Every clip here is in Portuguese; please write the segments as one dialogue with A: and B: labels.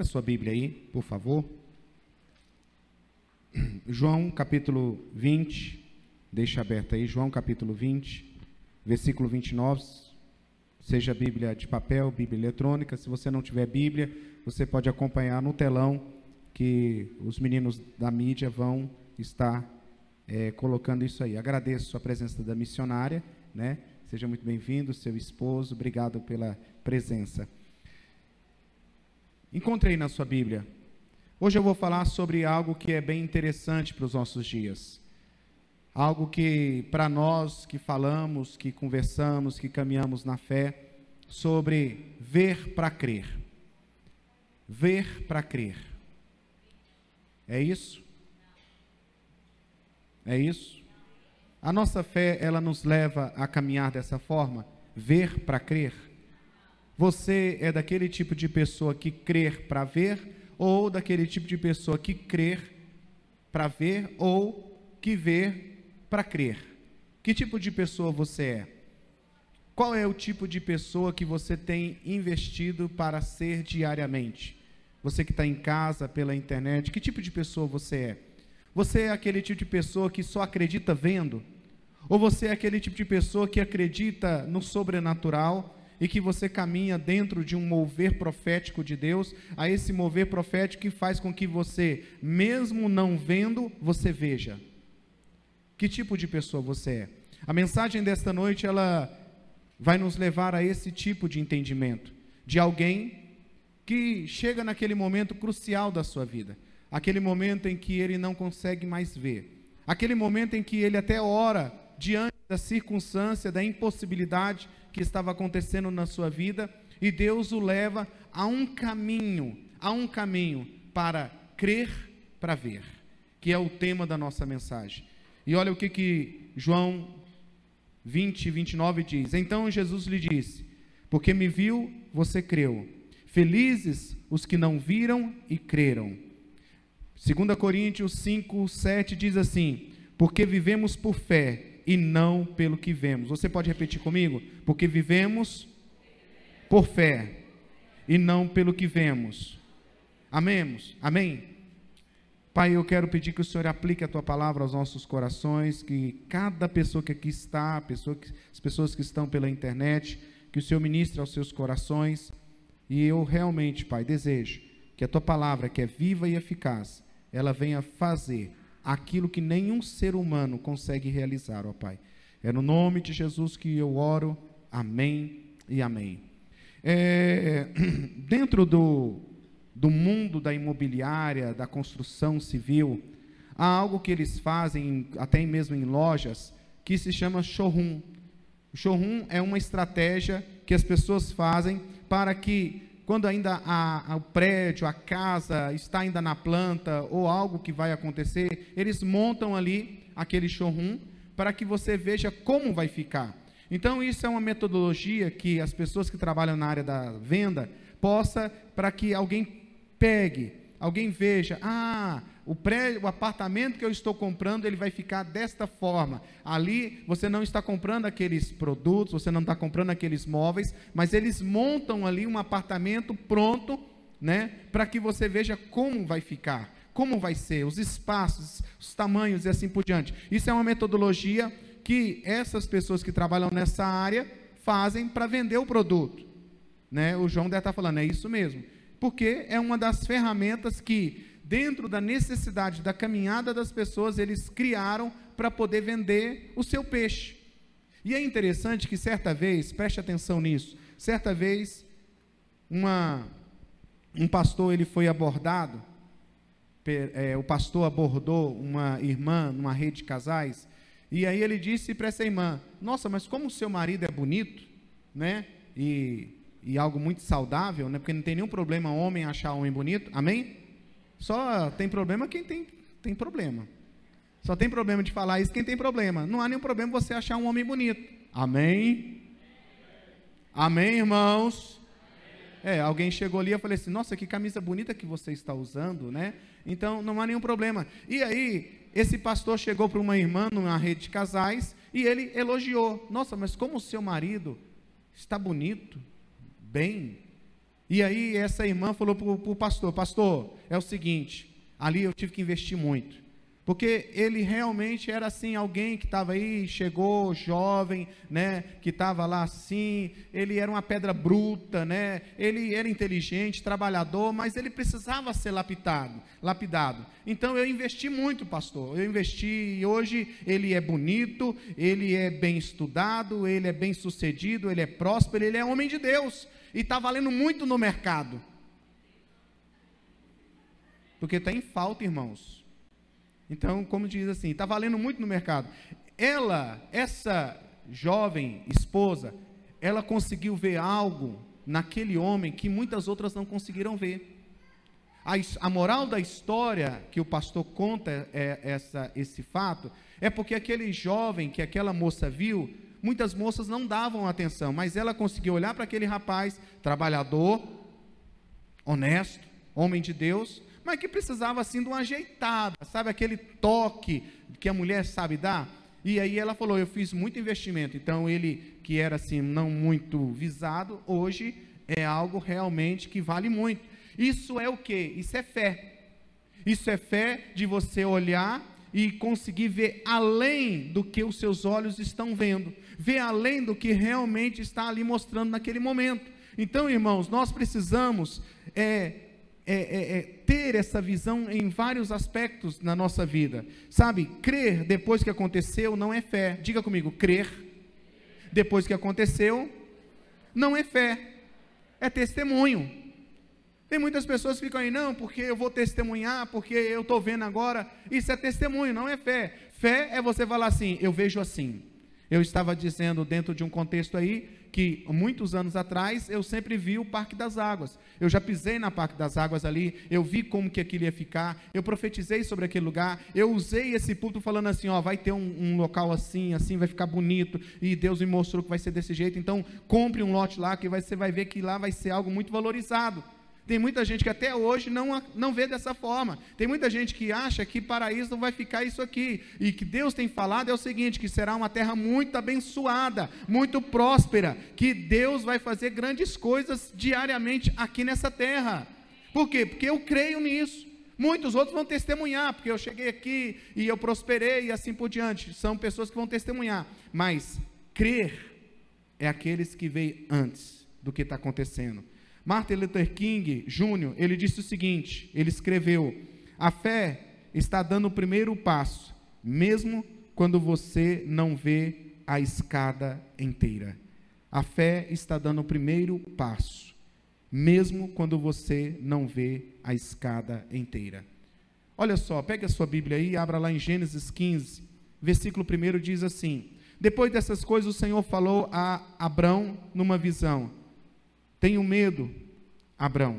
A: Pega sua Bíblia aí, por favor. João capítulo 20, deixa aberto aí, João capítulo 20, versículo 29. Seja Bíblia de papel, Bíblia eletrônica. Se você não tiver Bíblia, você pode acompanhar no telão que os meninos da mídia vão estar é, colocando isso aí. Agradeço a presença da missionária, né? Seja muito bem-vindo, seu esposo. Obrigado pela presença. Encontrei na sua Bíblia. Hoje eu vou falar sobre algo que é bem interessante para os nossos dias. Algo que, para nós que falamos, que conversamos, que caminhamos na fé, sobre ver para crer. Ver para crer. É isso? É isso? A nossa fé, ela nos leva a caminhar dessa forma, ver para crer. Você é daquele tipo de pessoa que crer para ver, ou daquele tipo de pessoa que crer para ver, ou que vê para crer? Que tipo de pessoa você é? Qual é o tipo de pessoa que você tem investido para ser diariamente? Você que está em casa, pela internet, que tipo de pessoa você é? Você é aquele tipo de pessoa que só acredita vendo? Ou você é aquele tipo de pessoa que acredita no sobrenatural e que você caminha dentro de um mover profético de Deus, a esse mover profético que faz com que você, mesmo não vendo, você veja. Que tipo de pessoa você é? A mensagem desta noite ela vai nos levar a esse tipo de entendimento de alguém que chega naquele momento crucial da sua vida, aquele momento em que ele não consegue mais ver, aquele momento em que ele até ora diante da circunstância, da impossibilidade que estava acontecendo na sua vida, e Deus o leva a um caminho, a um caminho para crer para ver, que é o tema da nossa mensagem. E olha o que que João 20, 29 diz: Então Jesus lhe disse: Porque me viu, você creu. Felizes os que não viram e creram. 2 Coríntios 5, 7 diz assim: Porque vivemos por fé e não pelo que vemos. Você pode repetir comigo? Porque vivemos por fé e não pelo que vemos. Amemos? Amém? Pai, eu quero pedir que o Senhor aplique a tua palavra aos nossos corações, que cada pessoa que aqui está, pessoa que, as pessoas que estão pela internet, que o Senhor ministre aos seus corações. E eu realmente, Pai, desejo que a tua palavra, que é viva e eficaz, ela venha fazer aquilo que nenhum ser humano consegue realizar, ó Pai. É no nome de Jesus que eu oro. Amém e amém. É, dentro do, do mundo da imobiliária, da construção civil, há algo que eles fazem, até mesmo em lojas, que se chama showroom. O showroom é uma estratégia que as pessoas fazem para que quando ainda a, a, o prédio, a casa está ainda na planta ou algo que vai acontecer, eles montam ali aquele showroom para que você veja como vai ficar. Então isso é uma metodologia que as pessoas que trabalham na área da venda possa para que alguém pegue, alguém veja, ah, o, prédio, o apartamento que eu estou comprando, ele vai ficar desta forma. Ali você não está comprando aqueles produtos, você não está comprando aqueles móveis, mas eles montam ali um apartamento pronto, né, para que você veja como vai ficar, como vai ser, os espaços, os tamanhos e assim por diante. Isso é uma metodologia que essas pessoas que trabalham nessa área fazem para vender o produto. Né? O João deve estar falando, é isso mesmo. Porque é uma das ferramentas que dentro da necessidade da caminhada das pessoas, eles criaram para poder vender o seu peixe. E é interessante que certa vez, preste atenção nisso, certa vez uma, um pastor ele foi abordado, é, o pastor abordou uma irmã numa rede de casais, e aí ele disse para essa irmã: Nossa, mas como o seu marido é bonito, né? E, e algo muito saudável, né? Porque não tem nenhum problema homem achar homem bonito, amém? Só tem problema quem tem, tem problema. Só tem problema de falar isso quem tem problema. Não há nenhum problema você achar um homem bonito. Amém? Amém, irmãos? É, alguém chegou ali e eu falei assim: Nossa, que camisa bonita que você está usando, né? Então não há nenhum problema. E aí, esse pastor chegou para uma irmã numa rede de casais e ele elogiou: Nossa, mas como o seu marido está bonito, bem, E aí essa irmã falou para o pastor: Pastor, é o seguinte, ali eu tive que investir muito. Porque ele realmente era assim, alguém que estava aí, chegou jovem, né, que estava lá assim, ele era uma pedra bruta, né? Ele era inteligente, trabalhador, mas ele precisava ser lapidado, lapidado. Então eu investi muito, pastor. Eu investi e hoje ele é bonito, ele é bem estudado, ele é bem sucedido, ele é próspero, ele é homem de Deus e está valendo muito no mercado. Porque está em falta, irmãos. Então, como diz assim, está valendo muito no mercado. Ela, essa jovem esposa, ela conseguiu ver algo naquele homem que muitas outras não conseguiram ver. A, a moral da história que o pastor conta é, essa, esse fato é porque aquele jovem que aquela moça viu, muitas moças não davam atenção, mas ela conseguiu olhar para aquele rapaz, trabalhador, honesto, homem de Deus, mas que precisava assim de uma ajeitada, sabe aquele toque que a mulher sabe dar? E aí ela falou: Eu fiz muito investimento. Então ele, que era assim, não muito visado, hoje é algo realmente que vale muito. Isso é o que? Isso é fé. Isso é fé de você olhar e conseguir ver além do que os seus olhos estão vendo, ver além do que realmente está ali mostrando naquele momento. Então, irmãos, nós precisamos é, é, é, é, ter essa visão em vários aspectos na nossa vida. Sabe, crer depois que aconteceu não é fé. Diga comigo, crer depois que aconteceu não é fé, é testemunho. Tem muitas pessoas que ficam aí, não, porque eu vou testemunhar, porque eu estou vendo agora. Isso é testemunho, não é fé. Fé é você falar assim, eu vejo assim. Eu estava dizendo dentro de um contexto aí que muitos anos atrás eu sempre vi o Parque das Águas. Eu já pisei na Parque das Águas ali, eu vi como que aquilo ia ficar, eu profetizei sobre aquele lugar, eu usei esse púlpito falando assim, ó, vai ter um, um, local assim, assim, vai ficar bonito, e Deus me mostrou que vai ser desse jeito, então compre um lote lá, que você vai ver que lá vai ser algo muito valorizado. Tem muita gente que até hoje não, não vê dessa forma. Tem muita gente que acha que paraíso não vai ficar isso aqui. E que Deus tem falado é o seguinte: que será uma terra muito abençoada, muito próspera, que Deus vai fazer grandes coisas diariamente aqui nessa terra. Por quê? Porque eu creio nisso. Muitos outros vão testemunhar, porque eu cheguei aqui e eu prosperei e assim por diante. São pessoas que vão testemunhar. Mas crer é aqueles que veem antes do que está acontecendo. Martin Luther King Jr., ele disse o seguinte, ele escreveu, a fé está dando o primeiro passo, mesmo quando você não vê a escada inteira. A fé está dando o primeiro passo, mesmo quando você não vê a escada inteira. Olha só, pegue a sua Bíblia aí abra lá em Gênesis 15, versículo 1 diz assim: Depois dessas coisas, o Senhor falou a Abrão numa visão: tenho medo, Abraão.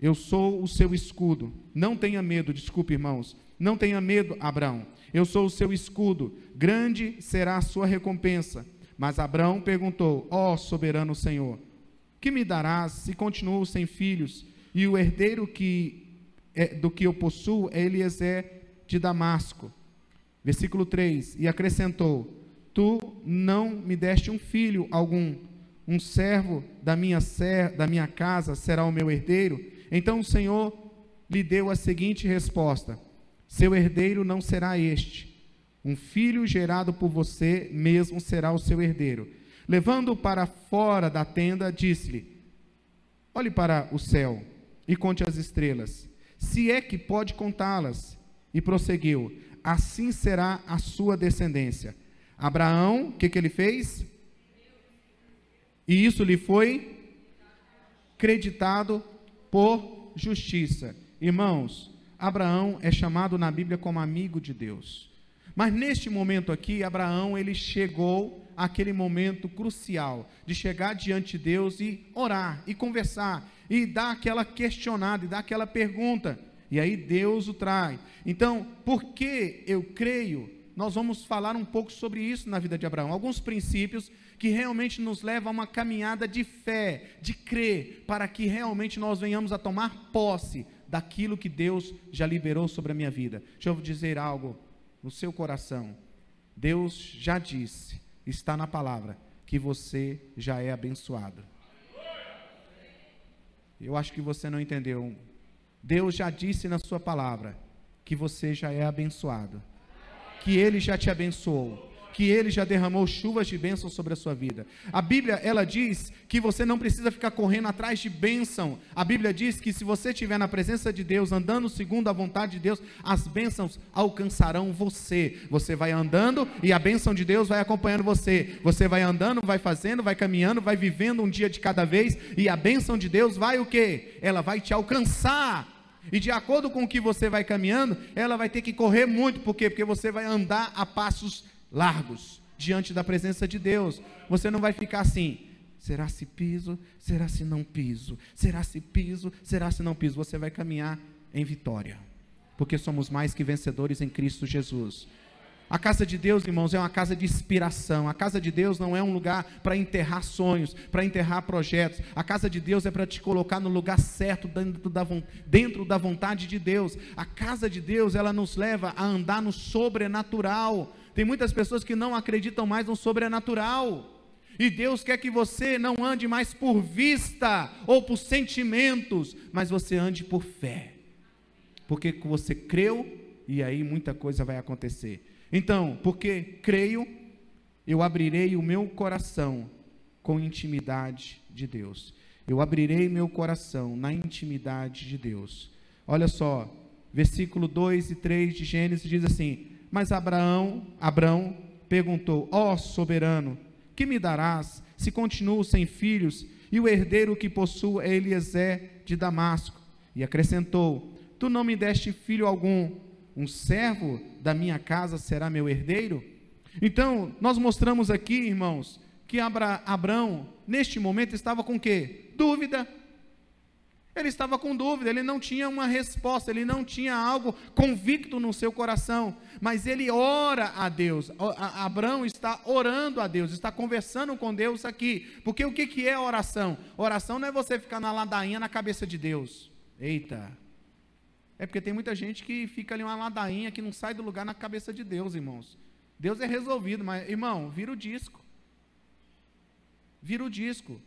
A: Eu sou o seu escudo. Não tenha medo, desculpe, irmãos. Não tenha medo, Abraão. Eu sou o seu escudo. Grande será a sua recompensa. Mas Abraão perguntou: Ó oh, soberano Senhor, que me darás se continuo sem filhos e o herdeiro que é, do que eu possuo é Eliezer de Damasco? Versículo 3: E acrescentou: Tu não me deste um filho algum um servo da minha, ser, da minha casa será o meu herdeiro? Então o Senhor lhe deu a seguinte resposta: Seu herdeiro não será este. Um filho gerado por você mesmo será o seu herdeiro. Levando-o para fora da tenda, disse-lhe: Olhe para o céu e conte as estrelas, se é que pode contá-las. E prosseguiu: Assim será a sua descendência. Abraão, o que, que ele fez? E isso lhe foi creditado por justiça. Irmãos, Abraão é chamado na Bíblia como amigo de Deus. Mas neste momento aqui, Abraão, ele chegou àquele momento crucial de chegar diante de Deus e orar, e conversar, e dar aquela questionada, e dar aquela pergunta. E aí Deus o traz. Então, por que eu creio? Nós vamos falar um pouco sobre isso na vida de Abraão. Alguns princípios que realmente nos leva a uma caminhada de fé, de crer, para que realmente nós venhamos a tomar posse daquilo que Deus já liberou sobre a minha vida. Deixa eu dizer algo no seu coração. Deus já disse, está na palavra, que você já é abençoado. Eu acho que você não entendeu. Deus já disse na sua palavra que você já é abençoado, que ele já te abençoou que ele já derramou chuvas de bênção sobre a sua vida. A Bíblia, ela diz que você não precisa ficar correndo atrás de bênção. A Bíblia diz que se você estiver na presença de Deus, andando segundo a vontade de Deus, as bênçãos alcançarão você. Você vai andando e a bênção de Deus vai acompanhando você. Você vai andando, vai fazendo, vai caminhando, vai vivendo um dia de cada vez e a bênção de Deus vai o quê? Ela vai te alcançar. E de acordo com o que você vai caminhando, ela vai ter que correr muito, por quê? Porque você vai andar a passos largos diante da presença de Deus. Você não vai ficar assim. Será se piso? Será se não piso? Será se piso? Será se não piso? Você vai caminhar em vitória. Porque somos mais que vencedores em Cristo Jesus. A casa de Deus, irmãos, é uma casa de inspiração. A casa de Deus não é um lugar para enterrar sonhos, para enterrar projetos. A casa de Deus é para te colocar no lugar certo, dentro da, dentro da vontade de Deus. A casa de Deus, ela nos leva a andar no sobrenatural. Tem muitas pessoas que não acreditam mais no sobrenatural. E Deus quer que você não ande mais por vista ou por sentimentos, mas você ande por fé. Porque você creu e aí muita coisa vai acontecer. Então, porque creio, eu abrirei o meu coração com intimidade de Deus. Eu abrirei meu coração na intimidade de Deus. Olha só, versículo 2 e 3 de Gênesis diz assim: mas Abraão, Abraão perguntou: Ó oh, soberano, que me darás se continuo sem filhos e o herdeiro que possuo é Eliezer de Damasco? E acrescentou: Tu não me deste filho algum, um servo da minha casa será meu herdeiro? Então, nós mostramos aqui, irmãos, que Abra, Abraão, neste momento, estava com quê? Dúvida. Ele estava com dúvida, ele não tinha uma resposta, ele não tinha algo convicto no seu coração, mas ele ora a Deus. Abraão está orando a Deus, está conversando com Deus aqui. Porque o que, que é oração? Oração não é você ficar na ladainha na cabeça de Deus. Eita! É porque tem muita gente que fica ali uma ladainha que não sai do lugar na cabeça de Deus, irmãos. Deus é resolvido, mas, irmão, vira o disco. Vira o disco.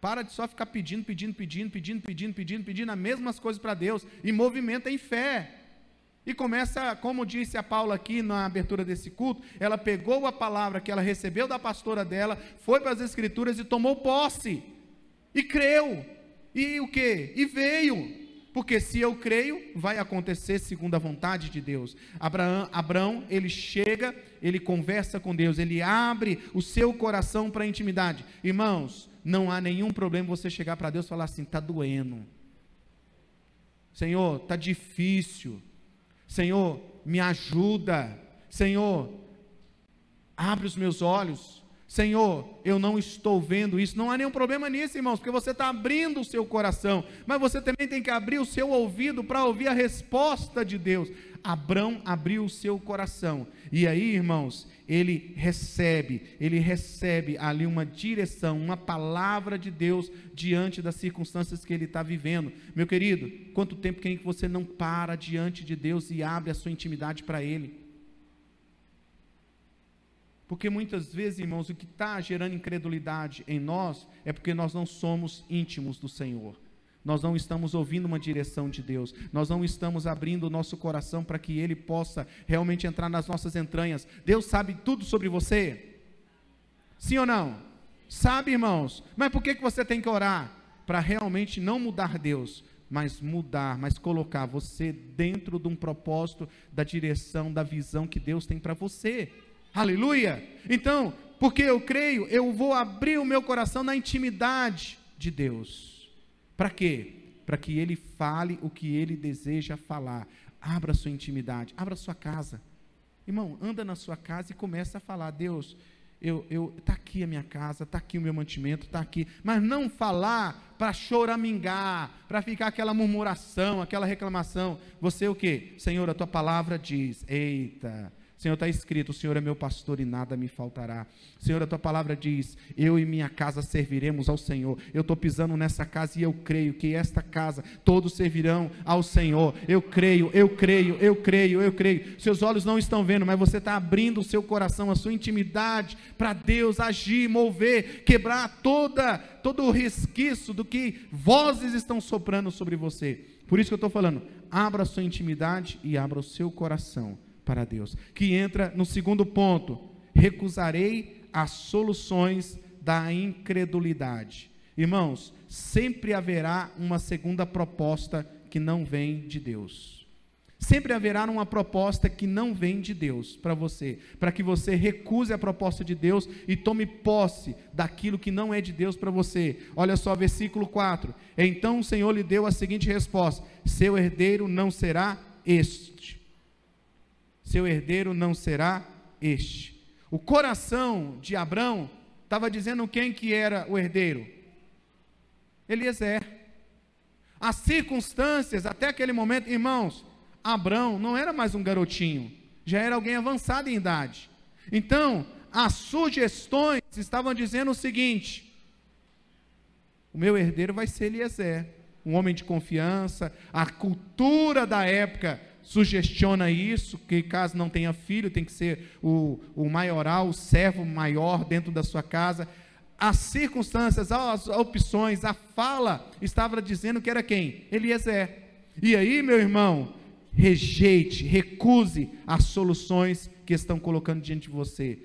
A: Para de só ficar pedindo, pedindo, pedindo, pedindo, pedindo, pedindo, pedindo as mesmas coisas para Deus e movimenta em fé. E começa, como disse a Paula aqui na abertura desse culto, ela pegou a palavra que ela recebeu da pastora dela, foi para as escrituras e tomou posse. E creu. E o que? E veio. Porque se eu creio, vai acontecer segundo a vontade de Deus. Abraão, Abraão, ele chega, ele conversa com Deus, ele abre o seu coração para a intimidade. Irmãos, não há nenhum problema você chegar para Deus e falar assim: está doendo. Senhor, está difícil. Senhor, me ajuda. Senhor, abre os meus olhos. Senhor, eu não estou vendo isso. Não há nenhum problema nisso, irmãos, porque você está abrindo o seu coração, mas você também tem que abrir o seu ouvido para ouvir a resposta de Deus. Abrão abriu o seu coração, e aí, irmãos, ele recebe, ele recebe ali uma direção, uma palavra de Deus diante das circunstâncias que ele está vivendo. Meu querido, quanto tempo que você não para diante de Deus e abre a sua intimidade para Ele? Porque muitas vezes, irmãos, o que está gerando incredulidade em nós é porque nós não somos íntimos do Senhor. Nós não estamos ouvindo uma direção de Deus, nós não estamos abrindo o nosso coração para que Ele possa realmente entrar nas nossas entranhas. Deus sabe tudo sobre você? Sim ou não? Sabe, irmãos, mas por que, que você tem que orar? Para realmente não mudar Deus, mas mudar, mas colocar você dentro de um propósito da direção, da visão que Deus tem para você. Aleluia! Então, porque eu creio, eu vou abrir o meu coração na intimidade de Deus. Para quê? Para que Ele fale o que Ele deseja falar. Abra sua intimidade, abra sua casa. Irmão, anda na sua casa e começa a falar, Deus, eu, eu, tá aqui a minha casa, tá aqui o meu mantimento, tá aqui. Mas não falar para choramingar, para ficar aquela murmuração, aquela reclamação. Você o que? Senhor, a tua palavra diz, eita, Senhor, está escrito: o Senhor é meu pastor e nada me faltará. Senhor, a tua palavra diz: eu e minha casa serviremos ao Senhor. Eu estou pisando nessa casa e eu creio que esta casa todos servirão ao Senhor. Eu creio, eu creio, eu creio, eu creio. Seus olhos não estão vendo, mas você está abrindo o seu coração, a sua intimidade para Deus agir, mover, quebrar toda todo o resquício do que vozes estão soprando sobre você. Por isso que eu estou falando, abra a sua intimidade e abra o seu coração para Deus. Que entra no segundo ponto: recusarei as soluções da incredulidade. Irmãos, sempre haverá uma segunda proposta que não vem de Deus. Sempre haverá uma proposta que não vem de Deus para você, para que você recuse a proposta de Deus e tome posse daquilo que não é de Deus para você. Olha só, versículo 4. Então o Senhor lhe deu a seguinte resposta: Seu herdeiro não será este seu herdeiro não será este. O coração de Abrão estava dizendo quem que era o herdeiro? Eliezer. As circunstâncias, até aquele momento, irmãos, Abrão não era mais um garotinho, já era alguém avançado em idade. Então, as sugestões estavam dizendo o seguinte: o meu herdeiro vai ser Eliezer, um homem de confiança, a cultura da época sugestiona isso, que caso não tenha filho, tem que ser o, o maioral, o servo maior dentro da sua casa. As circunstâncias, as opções, a fala estava dizendo que era quem? Eliezer. E aí, meu irmão, rejeite, recuse as soluções que estão colocando diante de você.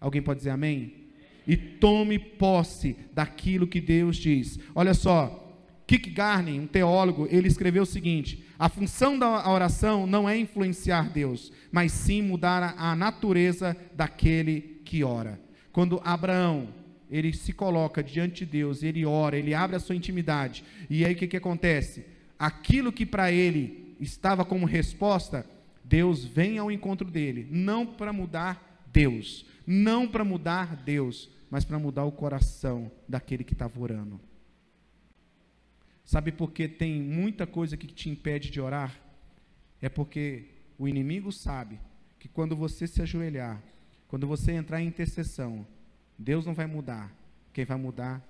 A: Alguém pode dizer amém? E tome posse daquilo que Deus diz. Olha só, Kierkegaard, um teólogo, ele escreveu o seguinte: a função da oração não é influenciar Deus, mas sim mudar a natureza daquele que ora. Quando Abraão ele se coloca diante de Deus, ele ora, ele abre a sua intimidade, e aí o que, que acontece? Aquilo que para ele estava como resposta, Deus vem ao encontro dele, não para mudar Deus, não para mudar Deus, mas para mudar o coração daquele que estava orando. Sabe por que tem muita coisa que te impede de orar? É porque o inimigo sabe que quando você se ajoelhar, quando você entrar em intercessão, Deus não vai mudar. Quem vai mudar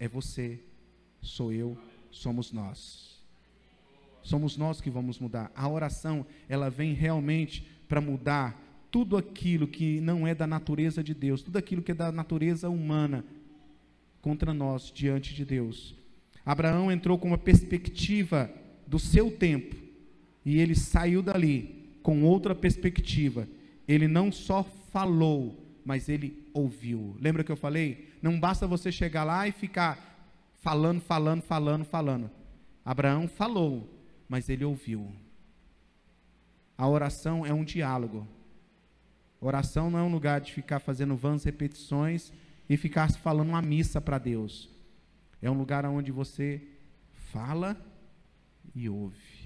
A: é você, sou eu, somos nós. Somos nós que vamos mudar. A oração, ela vem realmente para mudar tudo aquilo que não é da natureza de Deus, tudo aquilo que é da natureza humana contra nós diante de Deus. Abraão entrou com uma perspectiva do seu tempo e ele saiu dali com outra perspectiva. Ele não só falou, mas ele ouviu. Lembra que eu falei? Não basta você chegar lá e ficar falando, falando, falando, falando. Abraão falou, mas ele ouviu. A oração é um diálogo. Oração não é um lugar de ficar fazendo vãs repetições e ficar falando uma missa para Deus. É um lugar onde você fala e ouve.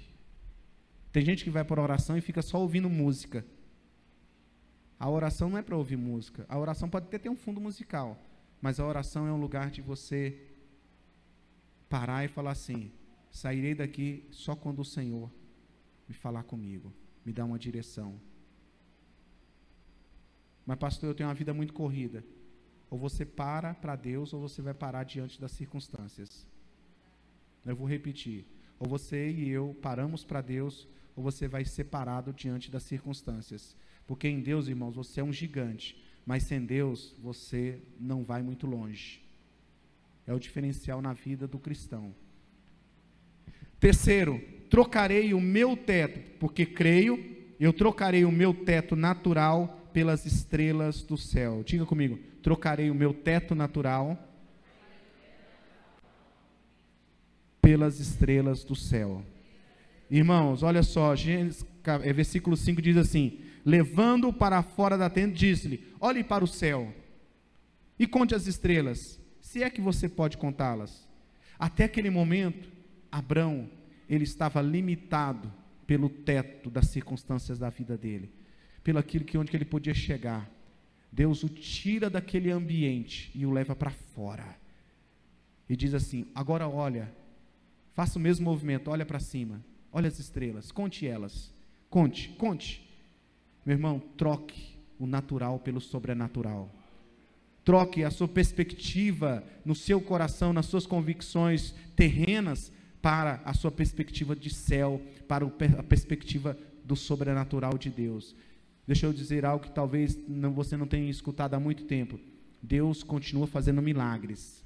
A: Tem gente que vai para oração e fica só ouvindo música. A oração não é para ouvir música. A oração pode até ter um fundo musical, mas a oração é um lugar de você parar e falar assim: sairei daqui só quando o Senhor me falar comigo, me dar uma direção. Mas, pastor, eu tenho uma vida muito corrida. Ou você para para Deus, ou você vai parar diante das circunstâncias. Eu vou repetir. Ou você e eu paramos para Deus, ou você vai separado diante das circunstâncias. Porque em Deus, irmãos, você é um gigante. Mas sem Deus, você não vai muito longe. É o diferencial na vida do cristão. Terceiro, trocarei o meu teto, porque creio, eu trocarei o meu teto natural pelas estrelas do céu. Diga comigo: trocarei o meu teto natural pelas estrelas do céu. Irmãos, olha só, Gênesis, é, versículo 5 diz assim: Levando-o para fora da tenda, disse-lhe: Olhe para o céu e conte as estrelas, se é que você pode contá-las. Até aquele momento, Abrão, ele estava limitado pelo teto das circunstâncias da vida dele pelo aquilo que onde que ele podia chegar. Deus o tira daquele ambiente e o leva para fora. E diz assim: agora olha, faça o mesmo movimento, olha para cima, olha as estrelas, conte elas, conte, conte. Meu irmão, troque o natural pelo sobrenatural. Troque a sua perspectiva no seu coração, nas suas convicções terrenas, para a sua perspectiva de céu, para a perspectiva do sobrenatural de Deus. Deixa eu dizer algo que talvez não, você não tenha escutado há muito tempo. Deus continua fazendo milagres.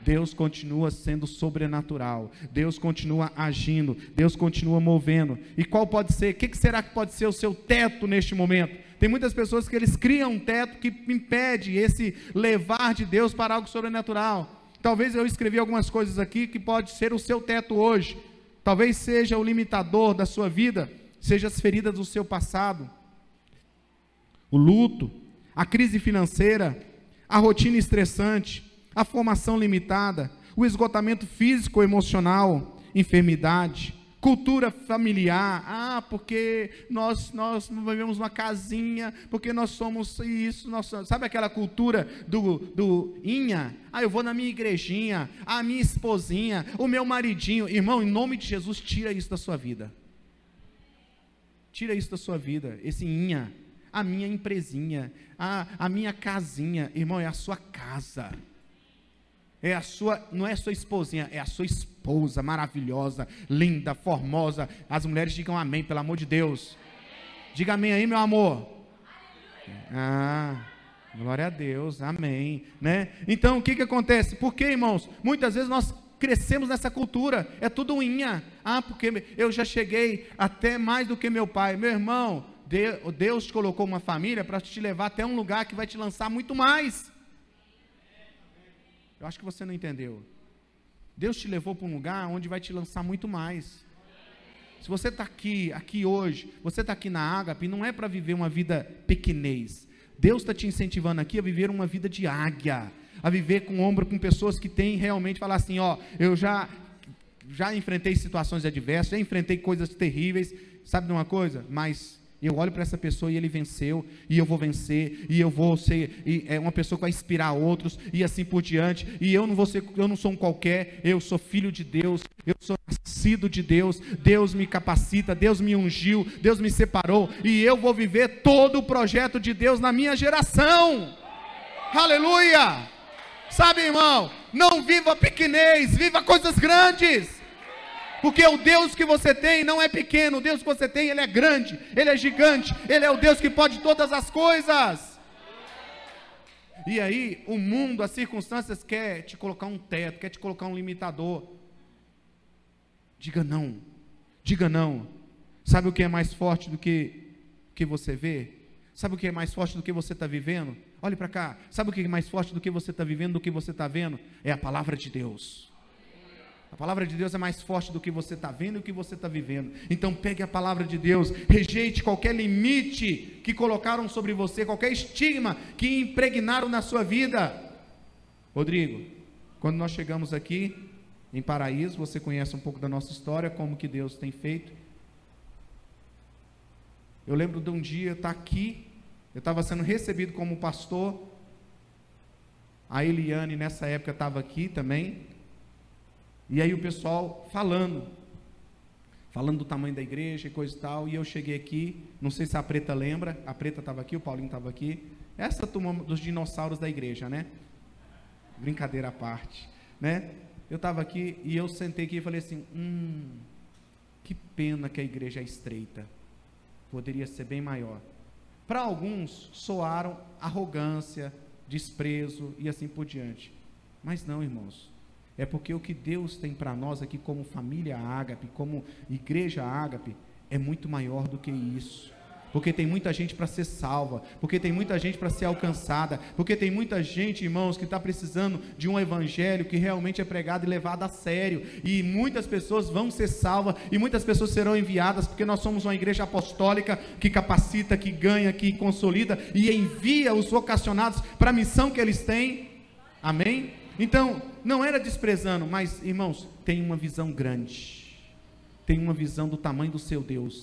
A: Deus continua sendo sobrenatural. Deus continua agindo. Deus continua movendo. E qual pode ser? O que será que pode ser o seu teto neste momento? Tem muitas pessoas que eles criam um teto que impede esse levar de Deus para algo sobrenatural. Talvez eu escrevi algumas coisas aqui que pode ser o seu teto hoje. Talvez seja o limitador da sua vida, seja as feridas do seu passado o luto, a crise financeira, a rotina estressante, a formação limitada, o esgotamento físico emocional, enfermidade, cultura familiar. Ah, porque nós nós vivemos uma casinha, porque nós somos isso, nós somos, sabe aquela cultura do do inha? Ah, eu vou na minha igrejinha, a minha esposinha, o meu maridinho. Irmão, em nome de Jesus, tira isso da sua vida. Tira isso da sua vida, esse inha a minha empresinha, a, a minha casinha. Irmão, é a sua casa. É a sua, não é a sua esposinha, é a sua esposa maravilhosa, linda, formosa. As mulheres digam amém, pelo amor de Deus. Diga amém aí, meu amor. Ah, glória a Deus, amém, né? Então, o que que acontece? Porque, irmãos, muitas vezes nós crescemos nessa cultura, é tudo unha. Ah, porque eu já cheguei até mais do que meu pai. Meu irmão, Deus te colocou uma família para te levar até um lugar que vai te lançar muito mais. Eu acho que você não entendeu. Deus te levou para um lugar onde vai te lançar muito mais. Se você está aqui, aqui hoje, você está aqui na Ágape, não é para viver uma vida pequenez. Deus está te incentivando aqui a viver uma vida de águia, a viver com ombro com pessoas que têm realmente falar assim, ó, eu já já enfrentei situações adversas, já enfrentei coisas terríveis, sabe de uma coisa? Mas eu olho para essa pessoa e ele venceu, e eu vou vencer, e eu vou ser é uma pessoa que vai inspirar outros, e assim por diante. E eu não vou ser, eu não sou um qualquer, eu sou filho de Deus, eu sou nascido de Deus, Deus me capacita, Deus me ungiu, Deus me separou, e eu vou viver todo o projeto de Deus na minha geração. Aleluia! Sabe, irmão, não viva pequenez, viva coisas grandes. Porque o Deus que você tem não é pequeno, o Deus que você tem, ele é grande, ele é gigante, ele é o Deus que pode todas as coisas. E aí, o mundo, as circunstâncias quer te colocar um teto, quer te colocar um limitador. Diga não. Diga não. Sabe o que é mais forte do que que você vê? Sabe o que é mais forte do que você está vivendo? Olhe para cá. Sabe o que é mais forte do que você está vivendo, do que você está vendo? É a palavra de Deus. A palavra de Deus é mais forte do que você está vendo e o que você está vivendo. Então pegue a palavra de Deus, rejeite qualquer limite que colocaram sobre você, qualquer estigma que impregnaram na sua vida. Rodrigo, quando nós chegamos aqui em Paraíso, você conhece um pouco da nossa história, como que Deus tem feito. Eu lembro de um dia estar tá aqui, eu estava sendo recebido como pastor. A Eliane nessa época estava aqui também. E aí o pessoal falando, falando do tamanho da igreja e coisa e tal, e eu cheguei aqui, não sei se a Preta lembra, a Preta estava aqui, o Paulinho estava aqui, essa turma dos dinossauros da igreja, né? Brincadeira à parte, né? Eu estava aqui e eu sentei aqui e falei assim, hum, que pena que a igreja é estreita, poderia ser bem maior. Para alguns soaram arrogância, desprezo e assim por diante. Mas não, irmãos. É porque o que Deus tem para nós aqui, como família ágape, como igreja ágape, é muito maior do que isso. Porque tem muita gente para ser salva, porque tem muita gente para ser alcançada, porque tem muita gente, irmãos, que está precisando de um evangelho que realmente é pregado e levado a sério. E muitas pessoas vão ser salvas e muitas pessoas serão enviadas, porque nós somos uma igreja apostólica que capacita, que ganha, que consolida e envia os vocacionados para a missão que eles têm. Amém? Então, não era desprezando, mas, irmãos, tem uma visão grande. Tem uma visão do tamanho do seu Deus.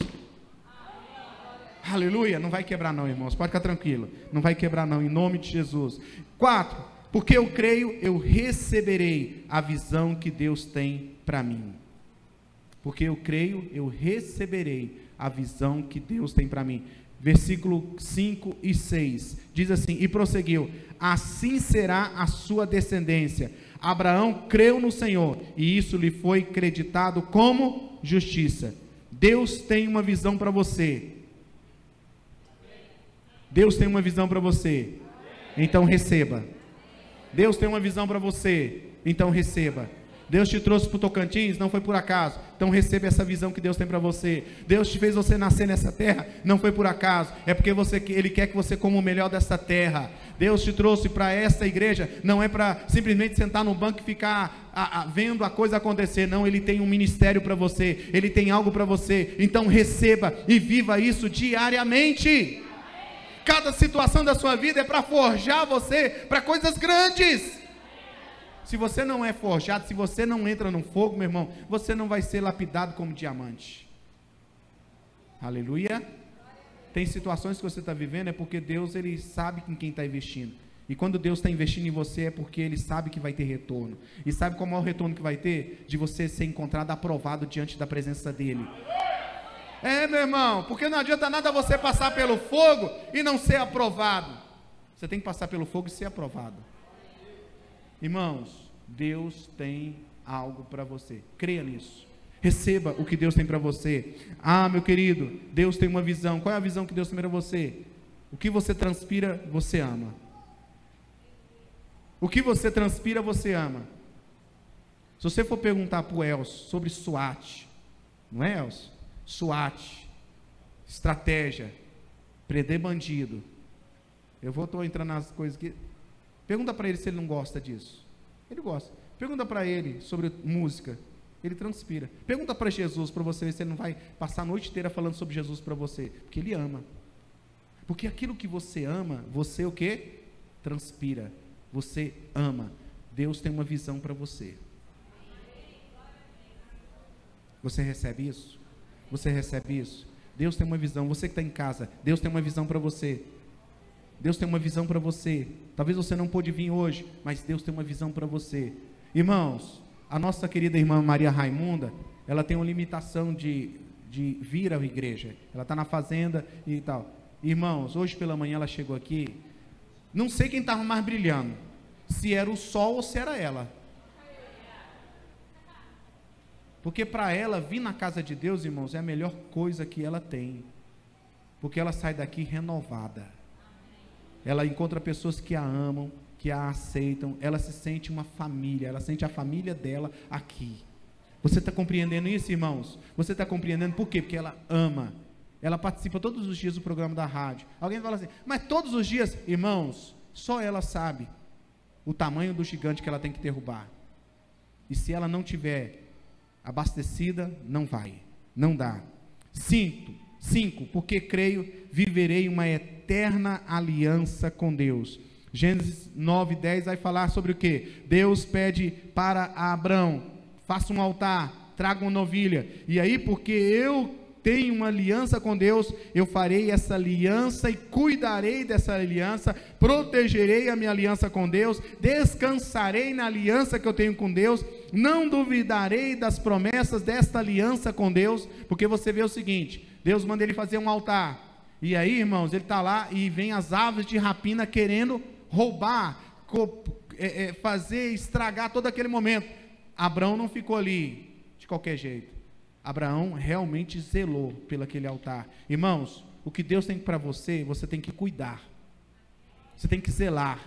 A: Aleluia. Não vai quebrar, não, irmãos. Pode ficar tranquilo. Não vai quebrar, não, em nome de Jesus. Quatro. Porque eu creio, eu receberei a visão que Deus tem para mim. Porque eu creio, eu receberei a visão que Deus tem para mim. Versículo 5 e 6. Diz assim: E prosseguiu: Assim será a sua descendência. Abraão creu no Senhor, e isso lhe foi creditado como justiça. Deus tem uma visão para você. Deus tem uma visão para você. Então receba. Deus tem uma visão para você. Então receba. Deus te trouxe para o Tocantins, não foi por acaso. Então receba essa visão que Deus tem para você. Deus te fez você nascer nessa terra, não foi por acaso. É porque você, Ele quer que você coma o melhor dessa terra. Deus te trouxe para esta igreja, não é para simplesmente sentar no banco e ficar a, a, vendo a coisa acontecer. Não, Ele tem um ministério para você. Ele tem algo para você. Então receba e viva isso diariamente. Cada situação da sua vida é para forjar você para coisas grandes. Se você não é forjado, se você não entra no fogo, meu irmão, você não vai ser lapidado como diamante. Aleluia. Tem situações que você está vivendo é porque Deus ele sabe em quem está investindo. E quando Deus está investindo em você é porque Ele sabe que vai ter retorno. E sabe qual é o retorno que vai ter? De você ser encontrado aprovado diante da presença dEle. É, meu irmão, porque não adianta nada você passar pelo fogo e não ser aprovado. Você tem que passar pelo fogo e ser aprovado. Irmãos, Deus tem algo para você. Creia nisso. Receba o que Deus tem para você. Ah, meu querido, Deus tem uma visão. Qual é a visão que Deus tem para você? O que você transpira, você ama. O que você transpira, você ama. Se você for perguntar para o Elcio sobre SWAT, não é, Elcio? SWAT, estratégia, prender bandido. Eu vou estou entrando nas coisas que Pergunta para ele se ele não gosta disso. Ele gosta. Pergunta para ele sobre música. Ele transpira. Pergunta para Jesus para você se ele não vai passar a noite inteira falando sobre Jesus para você, porque ele ama. Porque aquilo que você ama, você o que? Transpira. Você ama. Deus tem uma visão para você. Você recebe isso? Você recebe isso? Deus tem uma visão. Você que está em casa, Deus tem uma visão para você. Deus tem uma visão para você. Talvez você não pôde vir hoje, mas Deus tem uma visão para você. Irmãos, a nossa querida irmã Maria Raimunda, ela tem uma limitação de, de vir à igreja. Ela está na fazenda e tal. Irmãos, hoje pela manhã ela chegou aqui. Não sei quem estava mais brilhando. Se era o sol ou se era ela. Porque para ela vir na casa de Deus, irmãos, é a melhor coisa que ela tem. Porque ela sai daqui renovada ela encontra pessoas que a amam, que a aceitam, ela se sente uma família, ela sente a família dela aqui. Você está compreendendo isso, irmãos? Você está compreendendo por quê? Porque ela ama. Ela participa todos os dias do programa da rádio. Alguém fala assim, mas todos os dias, irmãos, só ela sabe o tamanho do gigante que ela tem que derrubar. E se ela não tiver abastecida, não vai, não dá. Sinto. 5. Porque creio, viverei uma eterna aliança com Deus. Gênesis 9, 10 vai falar sobre o que? Deus pede para Abraão: faça um altar, traga uma novilha. E aí, porque eu tenho uma aliança com Deus, eu farei essa aliança e cuidarei dessa aliança, protegerei a minha aliança com Deus, descansarei na aliança que eu tenho com Deus, não duvidarei das promessas desta aliança com Deus, porque você vê o seguinte: Deus manda ele fazer um altar. E aí, irmãos, ele está lá e vem as aves de rapina querendo roubar, é, é, fazer, estragar todo aquele momento. Abraão não ficou ali de qualquer jeito. Abraão realmente zelou pelo aquele altar. Irmãos, o que Deus tem para você, você tem que cuidar. Você tem que zelar.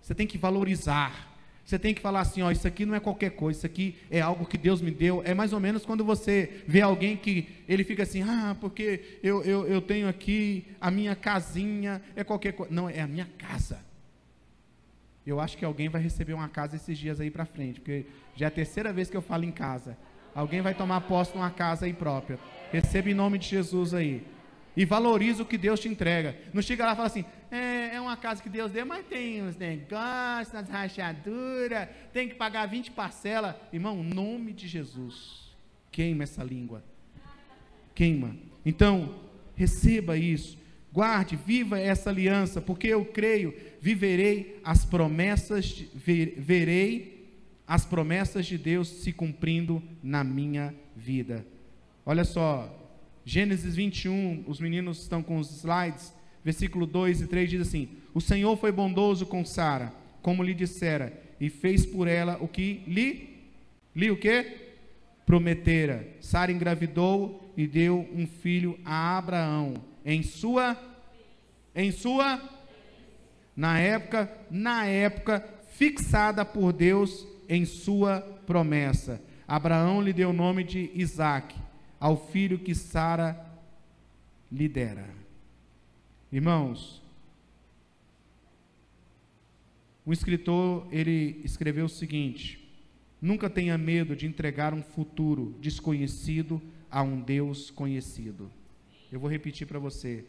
A: Você tem que valorizar. Você tem que falar assim, ó, isso aqui não é qualquer coisa, isso aqui é algo que Deus me deu. É mais ou menos quando você vê alguém que ele fica assim, ah, porque eu, eu, eu tenho aqui a minha casinha, é qualquer coisa. Não, é a minha casa. Eu acho que alguém vai receber uma casa esses dias aí para frente, porque já é a terceira vez que eu falo em casa. Alguém vai tomar posse de uma casa aí própria. Receba em nome de Jesus aí. E valoriza o que Deus te entrega. Não chega lá e fala assim, é, é uma casa que Deus deu, mas tem uns negócios, umas rachaduras, tem que pagar 20 parcelas. Irmão, nome de Jesus, queima essa língua. Queima. Então, receba isso. Guarde, viva essa aliança, porque eu creio, viverei as promessas, verei as promessas de Deus se cumprindo na minha vida. Olha só, Gênesis 21, os meninos estão com os slides, versículo 2 e 3 diz assim: O Senhor foi bondoso com Sara, como lhe dissera, e fez por ela o que lhe, lhe o que? Prometera. Sara engravidou e deu um filho a Abraão, em sua, em sua, na época, na época fixada por Deus em sua promessa. Abraão lhe deu o nome de Isaac, ao filho que Sara lhe dera. Irmãos, o escritor, ele escreveu o seguinte: Nunca tenha medo de entregar um futuro desconhecido a um Deus conhecido. Eu vou repetir para você.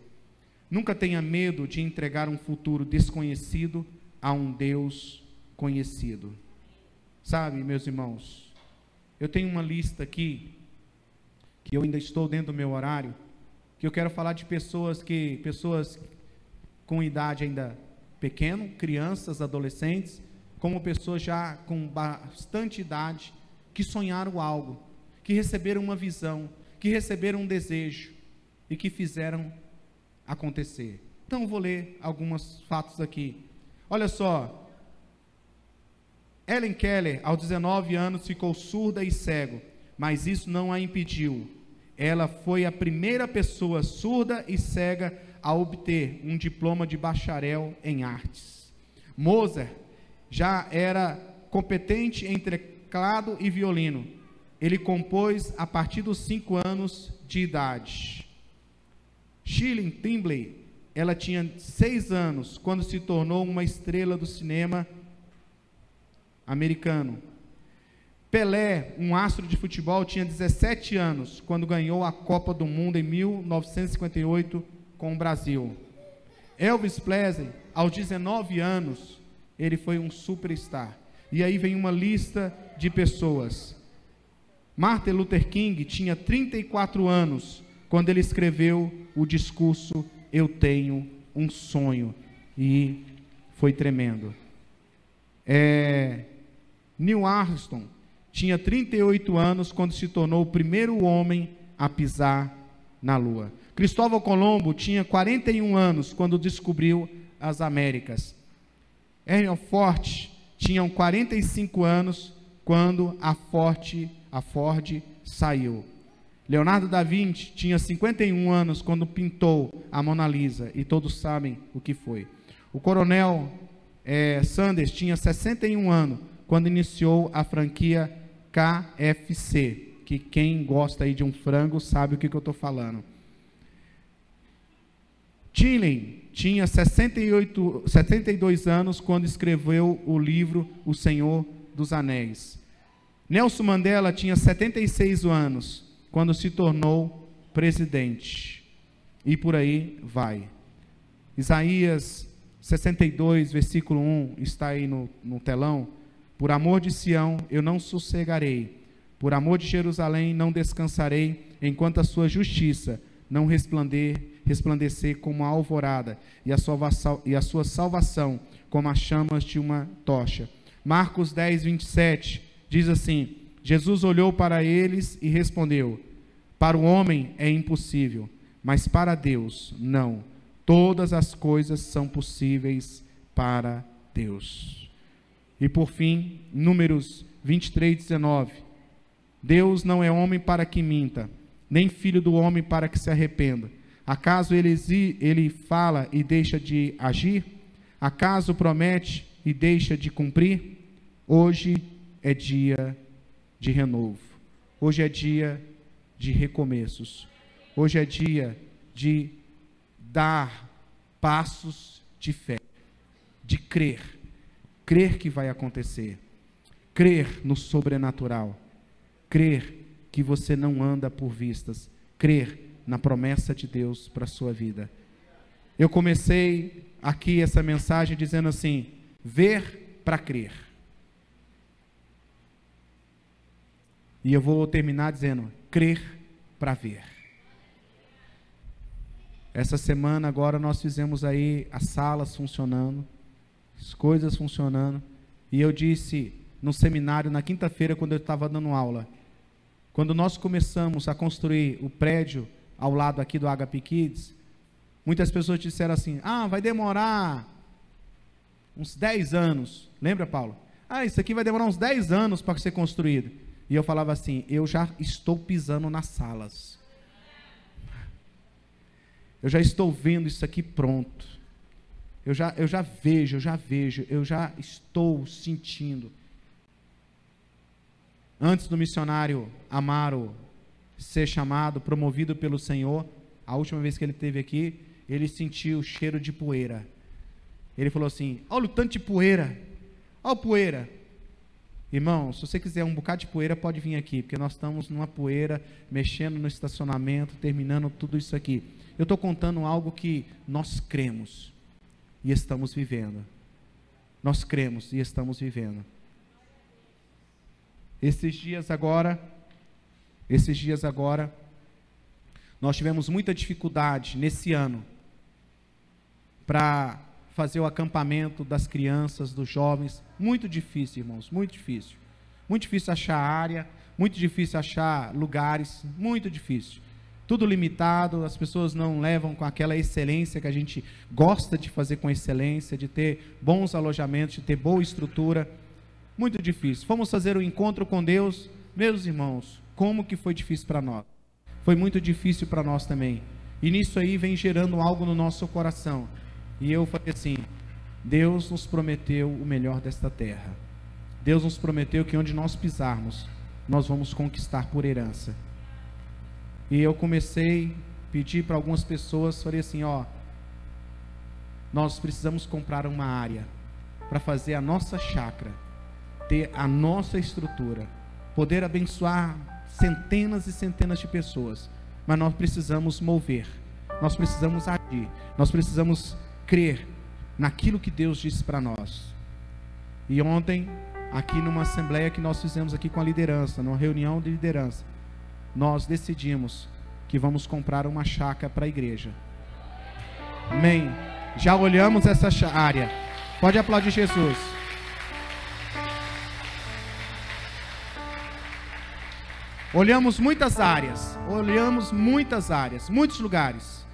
A: Nunca tenha medo de entregar um futuro desconhecido a um Deus conhecido. Sabe, meus irmãos, eu tenho uma lista aqui que eu ainda estou dentro do meu horário, que eu quero falar de pessoas que pessoas com idade ainda pequeno, crianças, adolescentes, como pessoas já com bastante idade, que sonharam algo, que receberam uma visão, que receberam um desejo e que fizeram acontecer. Então, vou ler alguns fatos aqui. Olha só. Ellen Keller, aos 19 anos, ficou surda e cego, mas isso não a impediu. Ela foi a primeira pessoa surda e cega a obter um diploma de bacharel em artes. Mozart já era competente em teclado e violino. Ele compôs a partir dos cinco anos de idade. Shirley Timbley, ela tinha seis anos quando se tornou uma estrela do cinema americano. Pelé, um astro de futebol, tinha 17 anos quando ganhou a Copa do Mundo em 1958 com o Brasil. Elvis Presley, aos 19 anos, ele foi um superstar. E aí vem uma lista de pessoas. Martin Luther King tinha 34 anos quando ele escreveu o discurso Eu Tenho um Sonho. E foi tremendo. É, Neil Armstrong tinha 38 anos quando se tornou o primeiro homem a pisar na Lua. Cristóvão Colombo tinha 41 anos quando descobriu as Américas. Henry Ford tinha 45 anos quando a Ford, a Ford saiu. Leonardo da Vinci tinha 51 anos quando pintou a Mona Lisa, e todos sabem o que foi. O coronel é, Sanders tinha 61 anos quando iniciou a franquia KFC, que quem gosta aí de um frango sabe o que, que eu estou falando. Tillen tinha 68, 72 anos quando escreveu o livro O Senhor dos Anéis. Nelson Mandela tinha 76 anos quando se tornou presidente. E por aí vai. Isaías 62, versículo 1, está aí no, no telão. Por amor de Sião eu não sossegarei, por amor de Jerusalém não descansarei, enquanto a sua justiça não resplandecer resplandecer como a alvorada, e a, sua, e a sua salvação como as chamas de uma tocha. Marcos 10, 27 diz assim: Jesus olhou para eles e respondeu: Para o homem é impossível, mas para Deus não. Todas as coisas são possíveis para Deus. E por fim, Números 23, 19. Deus não é homem para que minta, nem filho do homem para que se arrependa. Acaso ele, ele fala e deixa de agir? Acaso promete e deixa de cumprir? Hoje é dia de renovo. Hoje é dia de recomeços. Hoje é dia de dar passos de fé, de crer. Crer que vai acontecer. Crer no sobrenatural. Crer que você não anda por vistas. Crer na promessa de Deus para a sua vida. Eu comecei aqui essa mensagem dizendo assim: ver para crer. E eu vou terminar dizendo: crer para ver. Essa semana agora nós fizemos aí as salas funcionando, as coisas funcionando, e eu disse no seminário na quinta-feira quando eu estava dando aula, quando nós começamos a construir o prédio ao lado aqui do HP Kids, muitas pessoas disseram assim: ah, vai demorar uns 10 anos. Lembra, Paulo? Ah, isso aqui vai demorar uns 10 anos para ser construído. E eu falava assim: eu já estou pisando nas salas. Eu já estou vendo isso aqui pronto. Eu já, eu já vejo, eu já vejo, eu já estou sentindo. Antes do missionário Amaro ser chamado, promovido pelo Senhor, a última vez que ele esteve aqui, ele sentiu o cheiro de poeira. Ele falou assim: Olha o tanto de poeira, olha poeira. Irmão, se você quiser um bocado de poeira, pode vir aqui, porque nós estamos numa poeira, mexendo no estacionamento, terminando tudo isso aqui. Eu estou contando algo que nós cremos e estamos vivendo. Nós cremos e estamos vivendo. Esses dias agora, esses dias agora, nós tivemos muita dificuldade nesse ano para fazer o acampamento das crianças, dos jovens. Muito difícil, irmãos, muito difícil. Muito difícil achar área, muito difícil achar lugares, muito difícil. Tudo limitado, as pessoas não levam com aquela excelência que a gente gosta de fazer com excelência, de ter bons alojamentos, de ter boa estrutura. Muito difícil. Fomos fazer o um encontro com Deus, meus irmãos, como que foi difícil para nós. Foi muito difícil para nós também. E nisso aí vem gerando algo no nosso coração. E eu falei assim: Deus nos prometeu o melhor desta terra. Deus nos prometeu que onde nós pisarmos, nós vamos conquistar por herança. E eu comecei a pedir para algumas pessoas, falei assim, ó, nós precisamos comprar uma área para fazer a nossa chácara, ter a nossa estrutura, poder abençoar centenas e centenas de pessoas. Mas nós precisamos mover, nós precisamos agir, nós precisamos crer naquilo que Deus disse para nós. E ontem, aqui numa assembleia que nós fizemos aqui com a liderança, numa reunião de liderança, nós decidimos que vamos comprar uma chácara para a igreja. Amém. Já olhamos essa área. Pode aplaudir Jesus. Olhamos muitas áreas, olhamos muitas áreas, muitos lugares.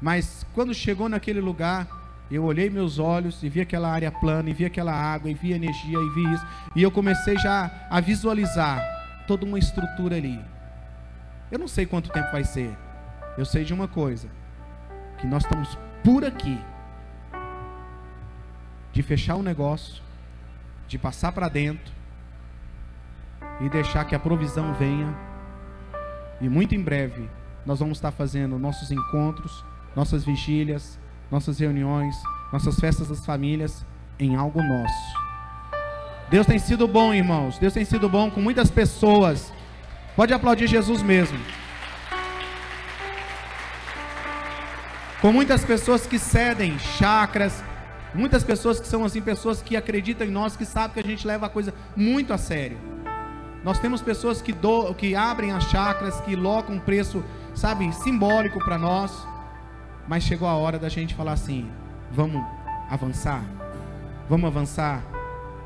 A: Mas quando chegou naquele lugar, eu olhei meus olhos e vi aquela área plana, e vi aquela água, e vi energia, e vi isso. E eu comecei já a visualizar toda uma estrutura ali. Eu não sei quanto tempo vai ser. Eu sei de uma coisa: que nós estamos por aqui de fechar o um negócio, de passar para dentro e deixar que a provisão venha. E muito em breve nós vamos estar fazendo nossos encontros, nossas vigílias, nossas reuniões, nossas festas das famílias em algo nosso. Deus tem sido bom, irmãos. Deus tem sido bom com muitas pessoas. Pode aplaudir Jesus mesmo. Com muitas pessoas que cedem chakras, muitas pessoas que são assim pessoas que acreditam em nós, que sabem que a gente leva a coisa muito a sério. Nós temos pessoas que, do, que abrem as chakras, que locam um preço, sabe, simbólico para nós. Mas chegou a hora da gente falar assim: vamos avançar? Vamos avançar?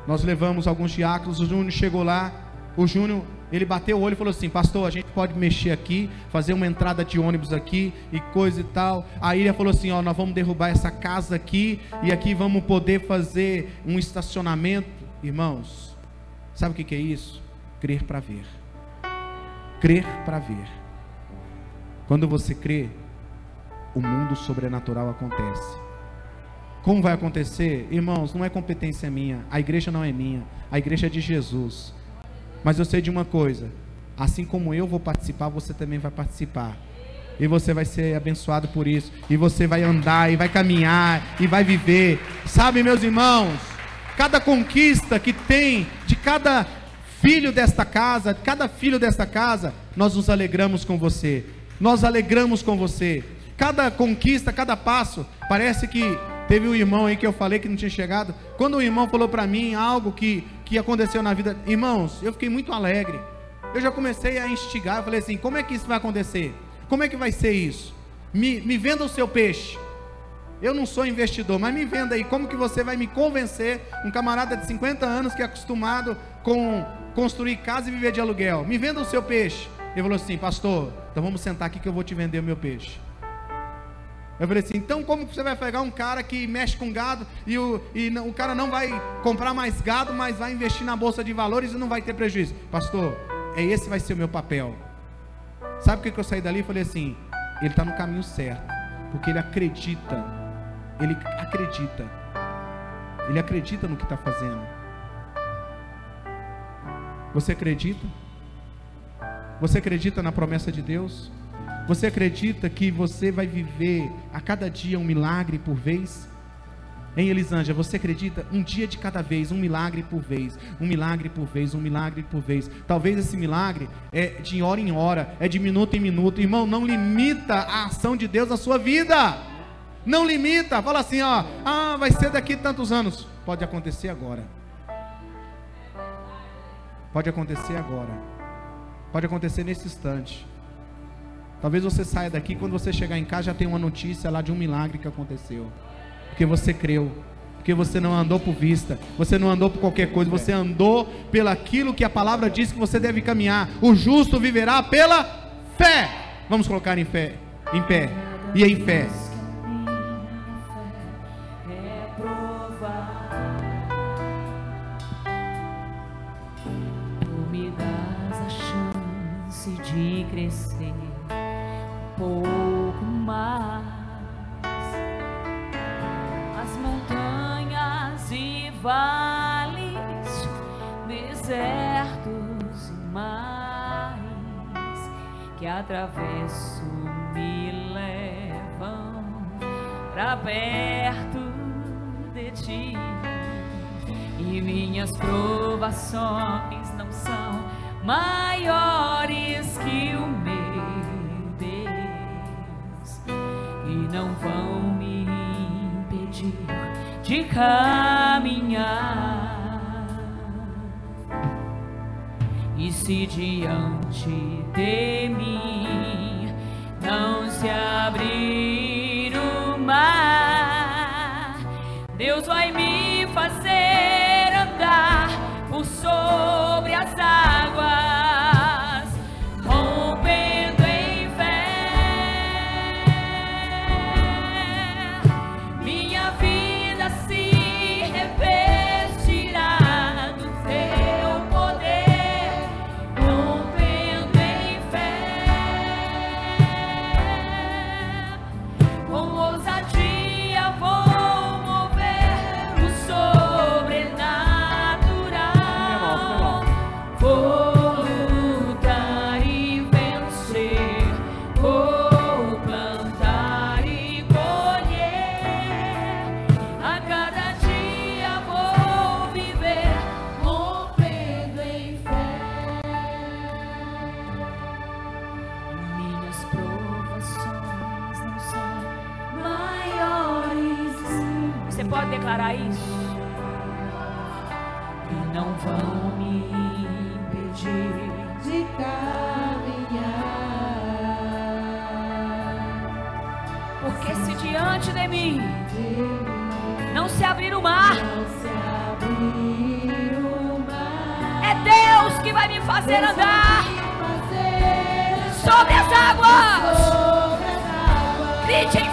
A: Nós levamos alguns diáconos, o Júnior chegou lá, o Júnior, ele bateu o olho e falou assim: Pastor, a gente pode mexer aqui, fazer uma entrada de ônibus aqui e coisa e tal. Aí ele falou assim: Ó, nós vamos derrubar essa casa aqui e aqui vamos poder fazer um estacionamento. Irmãos, sabe o que, é isso? Crer para ver. Crer para ver. Quando você crê, o mundo sobrenatural acontece. Como vai acontecer? Irmãos, não é competência minha, a igreja não é minha, a igreja é de Jesus. Mas eu sei de uma coisa: assim como eu vou participar, você também vai participar. E você vai ser abençoado por isso. E você vai andar, e vai caminhar, e vai viver. Sabe, meus irmãos, cada conquista que tem de cada filho desta casa, cada filho desta casa, nós nos alegramos com você. Nós alegramos com você. Cada conquista, cada passo, parece que teve um irmão aí que eu falei que não tinha chegado. Quando o irmão falou para mim algo que, que aconteceu na vida, irmãos, eu fiquei muito alegre. Eu já comecei a instigar, eu falei assim: como é que isso vai acontecer? Como é que vai ser isso? Me, me venda o seu peixe. Eu não sou investidor, mas me venda aí. Como que você vai me convencer? Um camarada de 50 anos que é acostumado com construir casa e viver de aluguel. Me venda o seu peixe. Ele falou assim: Pastor, então vamos sentar aqui que eu vou te vender o meu peixe. Eu falei assim: então como você vai pegar um cara que mexe com gado e, o, e o cara não vai comprar mais gado, mas vai investir na bolsa de valores e não vai ter prejuízo? Pastor, é esse vai ser o meu papel. Sabe o que, que eu saí dali e falei assim: ele está no caminho certo, porque ele acredita, ele acredita, ele acredita no que está fazendo. Você acredita? Você acredita na promessa de Deus? Você acredita que você vai viver a cada dia um milagre por vez? Em Elisângela, você acredita um dia de cada vez, um milagre por vez, um milagre por vez, um milagre por vez. Talvez esse milagre é de hora em hora, é de minuto em minuto. Irmão, não limita a ação de Deus na sua vida. Não limita. Fala assim, ó, ah, vai ser daqui tantos anos. Pode acontecer agora. Pode acontecer agora. Pode acontecer nesse instante. Talvez você saia daqui quando você chegar em casa já tem uma notícia lá de um milagre que aconteceu. Porque você creu. Porque você não andou por vista, você não andou por qualquer coisa, você andou pelaquilo que a palavra diz que você deve caminhar. O justo viverá pela fé. Vamos colocar em fé, em pé e em fé.
B: Vales, desertos e mares que atravesso me levam para perto de ti. E minhas provações não são maiores que o meu Deus e não vão me impedir de caminhar. E se diante de mim não se abrir o mar, Deus vai me Você pode declarar isso? E não vão me impedir
C: de caminhar.
B: Porque se diante de mim não se abrir o mar, é Deus que vai me fazer andar
C: Fazer
B: sobre as águas.
C: sobre as águas.
B: Grite em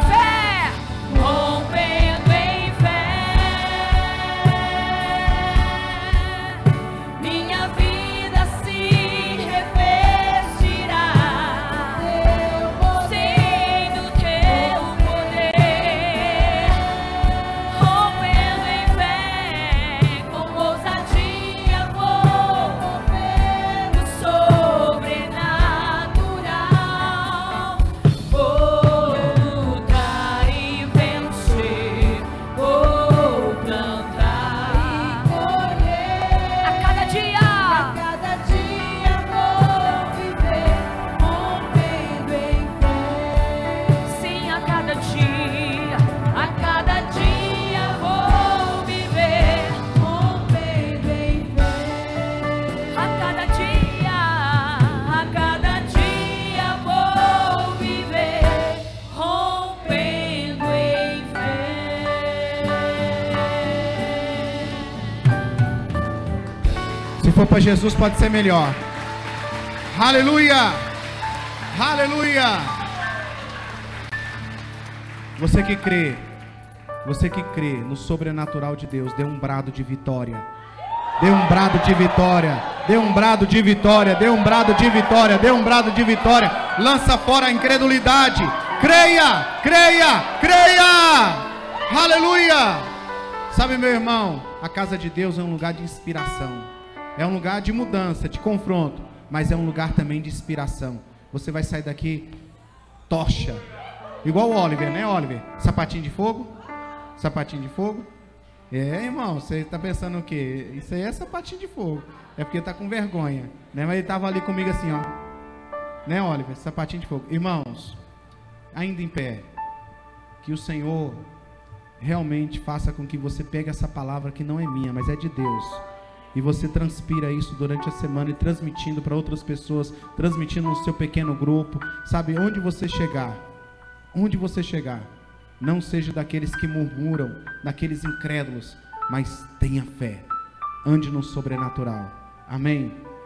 A: for para Jesus, pode ser melhor. Aleluia! Aleluia! Você que crê, você que crê no sobrenatural de Deus, dê um brado de vitória. Dê um brado de vitória. Dê um brado de vitória. Dê um brado de vitória. Dê um brado de vitória. Lança fora a incredulidade. Creia, creia, creia. Aleluia. Sabe, meu irmão, a casa de Deus é um lugar de inspiração. É um lugar de mudança, de confronto, mas é um lugar também de inspiração. Você vai sair daqui tocha. Igual o Oliver, né, Oliver? Sapatinho de fogo? Sapatinho de fogo? É, irmão, você tá pensando o quê? Isso aí é sapatinho de fogo. É porque tá com vergonha, né? Mas ele tava ali comigo assim, ó. Né, Oliver? Sapatinho de fogo. Irmãos, ainda em pé, que o Senhor realmente faça com que você pegue essa palavra que não é minha, mas é de Deus. E você transpira isso durante a semana e transmitindo para outras pessoas, transmitindo no seu pequeno grupo, sabe? Onde você chegar, onde você chegar, não seja daqueles que murmuram, daqueles incrédulos, mas tenha fé, ande no sobrenatural. Amém?